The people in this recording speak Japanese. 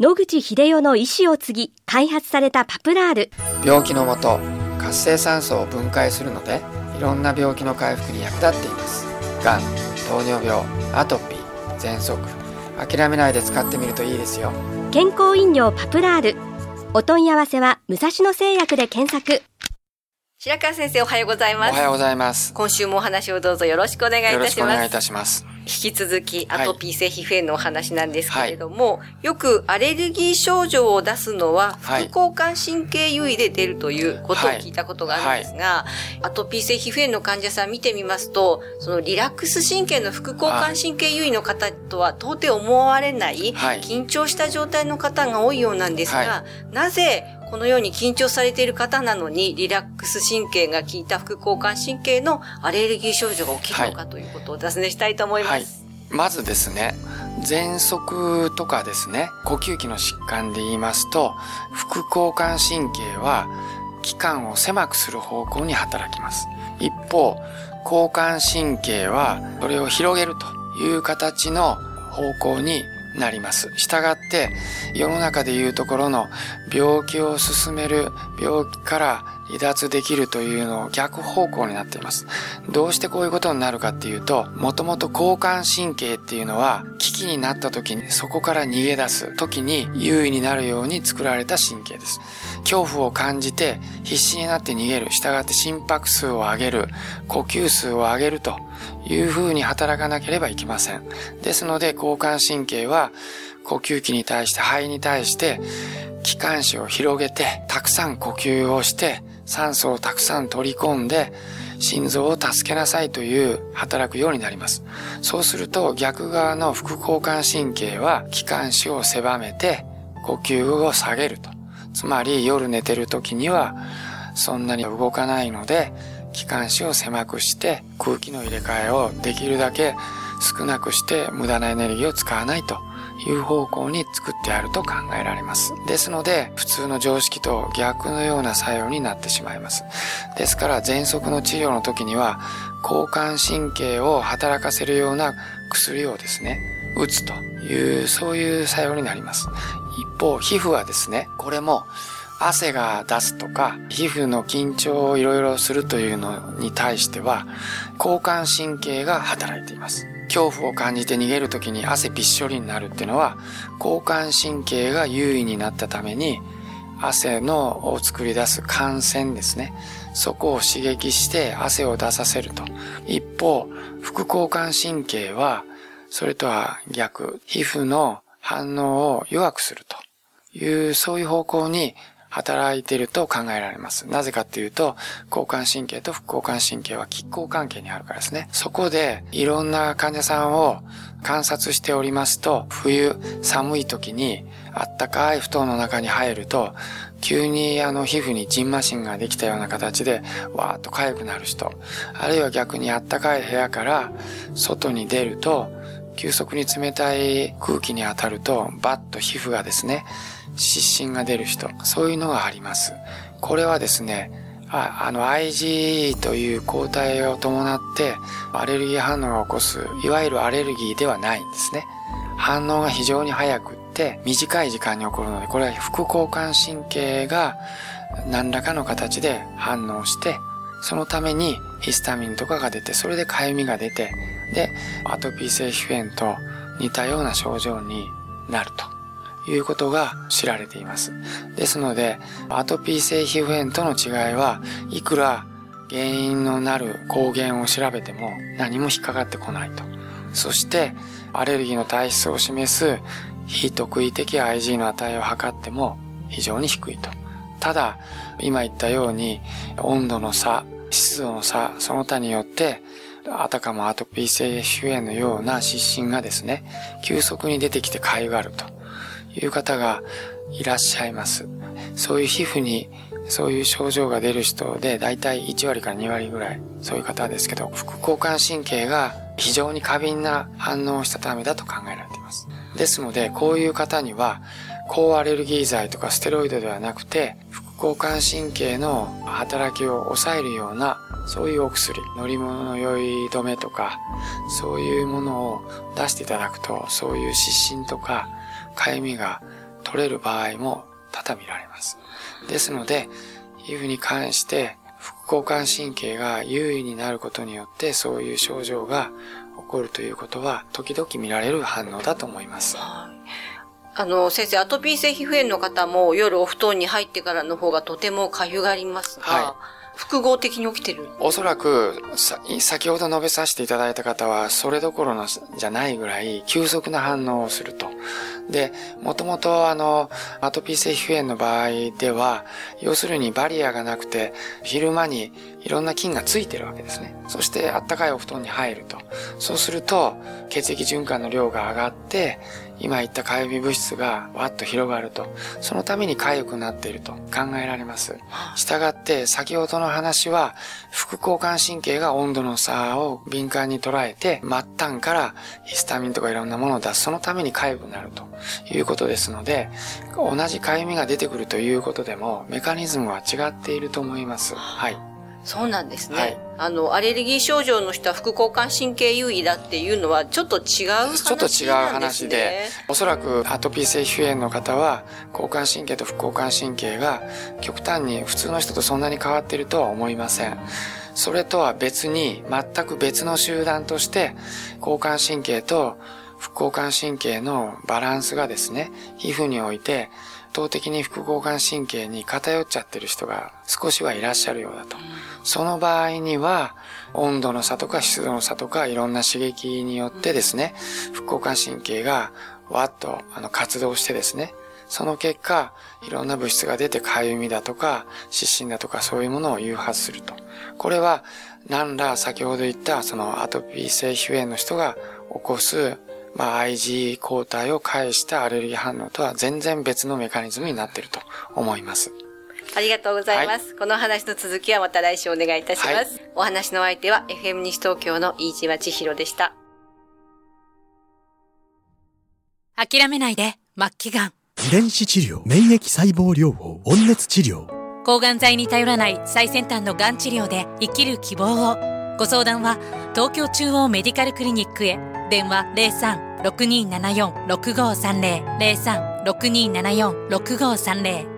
野口秀夫の意思を継ぎ開発されたパプラール。病気のもと活性酸素を分解するのでいろんな病気の回復に役立っています。がん糖尿病アトピー喘息。諦めないで使ってみるといいですよ。健康飲料パプラール。お問い合わせは武蔵野製薬で検索。白川先生おはようございます。おはようございます。今週もお話をどうぞよろしくお願いいたします引き続きアトピー性皮膚炎のお話なんですけれども、はい、よくアレルギー症状を出すのは副交感神経優位で出るということを聞いたことがあるんですが、はい、アトピー性皮膚炎の患者さん見てみますと、そのリラックス神経の副交感神経優位の方とは到底思われない、緊張した状態の方が多いようなんですが、なぜこのように緊張されている方なのに、リラックス神経が効いた副交感神経のアレルギー症状が起きるのかということをお尋ねしたいと思います。はい、まずですね、喘息とかですね、呼吸器の疾患で言いますと、副交感神経は器官を狭くする方向に働きます。一方、交感神経はそれを広げるという形の方向になります。したがって、世の中でいうところの病気を進める病気から離脱できるというのを逆方向になっています。どうしてこういうことになるかっていうと、もともと交感神経っていうのは危機になった時にそこから逃げ出す時に優位になるように作られた神経です。恐怖を感じて必死になって逃げる。従って心拍数を上げる。呼吸数を上げるというふうに働かなければいけません。ですので交感神経は呼吸器に対して肺に対して気管支を広げてたくさん呼吸をして酸素をたくさん取り込んで心臓を助けなさいという働くようになります。そうすると逆側の副交感神経は気管支を狭めて呼吸を下げると。つまり夜寝てる時にはそんなに動かないので気管支を狭くして空気の入れ替えをできるだけ少なくして無駄なエネルギーを使わないという方向に作ってあると考えられます。ですので、普通の常識と逆のような作用になってしまいます。ですから、喘息の治療の時には、交感神経を働かせるような薬をですね、打つという、そういう作用になります。一方、皮膚はですね、これも汗が出すとか、皮膚の緊張をいろいろするというのに対しては、交感神経が働いています。恐怖を感じて逃げる時に汗びっしょりになるっていうのは、交感神経が優位になったために、汗のを作り出す汗腺ですね。そこを刺激して汗を出させると。一方、副交感神経は、それとは逆、皮膚の反応を弱くするという、そういう方向に働いてると考えられます。なぜかっていうと、交感神経と副交感神経は拮抗関係にあるからですね。そこでいろんな患者さんを観察しておりますと、冬寒い時にあったかい布団の中に入ると、急にあの皮膚にジンマシンができたような形でわーっと痒くなる人、あるいは逆にあったかい部屋から外に出ると、急速に冷たい空気に当たると、バッと皮膚がですね、湿疹が出る人、そういうのがあります。これはですね、ああの IgE という抗体を伴ってアレルギー反応を起こす、いわゆるアレルギーではないんですね。反応が非常に早くって短い時間に起こるので、これは副交感神経が何らかの形で反応して、そのためにヒスタミンとかが出て、それで痒みが出て、で、アトピー性皮膚炎と似たような症状になると。いうことが知られています。ですので、アトピー性皮膚炎との違いはいくら原因のなる抗原を調べても何も引っかかってこないと。そして、アレルギーの体質を示す非特異的 IG の値を測っても非常に低いと。ただ、今言ったように温度の差、湿度の差、その他によってあたかもアトピー性皮膚炎のような湿疹がですね、急速に出てきてかゆがると。いう方がいらっしゃいます。そういう皮膚にそういう症状が出る人で大体1割から2割ぐらいそういう方ですけど副交感神経が非常に過敏な反応をしたためだと考えられています。ですのでこういう方には抗アレルギー剤とかステロイドではなくて副交感神経の働きを抑えるようなそういうお薬乗り物の酔い止めとかそういうものを出していただくとそういう湿疹とかかゆみが取れる場合も多々見られます。ですので、皮膚に関して副交感神経が優位になることによってそういう症状が起こるということは時々見られる反応だと思います。あの、先生、アトピー性皮膚炎の方も夜お布団に入ってからの方がとてもかゆがりますが、はい複合的に起きてる？おそらく、先ほど述べさせていただいた方は、それどころのじゃないぐらい、急速な反応をすると。で、もともとあの、アトピー性皮膚炎の場合では、要するにバリアがなくて、昼間にいろんな菌がついてるわけですね。そしてあったかいお布団に入ると。そうすると、血液循環の量が上がって、今言ったかゆみ物質がわっと広がると。そのために痒くなっていると考えられます。したがって、先ほどの話は、副交感神経が温度の差を敏感に捉えて、末端からヒスタミンとかいろんなものを出す。そのために痒くなるということですので、同じ痒みが出てくるということでも、メカニズムは違っていると思います。はい。そうなんですね。はい、あの、アレルギー症状の人は副交感神経優位だっていうのはちょっと違う話ね。ちょっと違う話で、おそらくアトピー性皮膚炎の方は、交感神経と副交感神経が極端に普通の人とそんなに変わっているとは思いません。それとは別に、全く別の集団として、交感神経と副交感神経のバランスがですね、皮膚において倒的に副交感神経に偏っちゃってる人が少しはいらっしゃるようだと。その場合には、温度の差とか湿度の差とかいろんな刺激によってですね、副交感神経がわっとあの活動してですね、その結果、いろんな物質が出てかゆみだとか、湿疹だとかそういうものを誘発すると。これは、何ら先ほど言ったそのアトピー性皮膚炎の人が起こすまあ、IG 抗体を介したアレルギー反応とは全然別のメカニズムになっていると思います。ありがとうございます、はい、この話の続きはまた来週お願いいたします。はい、お話の相手は FM 西東京の飯島千尋でした。諦めないで、末期がん。遺伝子治療、免疫細胞療法、温熱治療。抗がん剤に頼らない最先端のがん治療で生きる希望を。ご相談は東京中央メディカルクリニックへ。電話03-6274-6530。03-6274-6530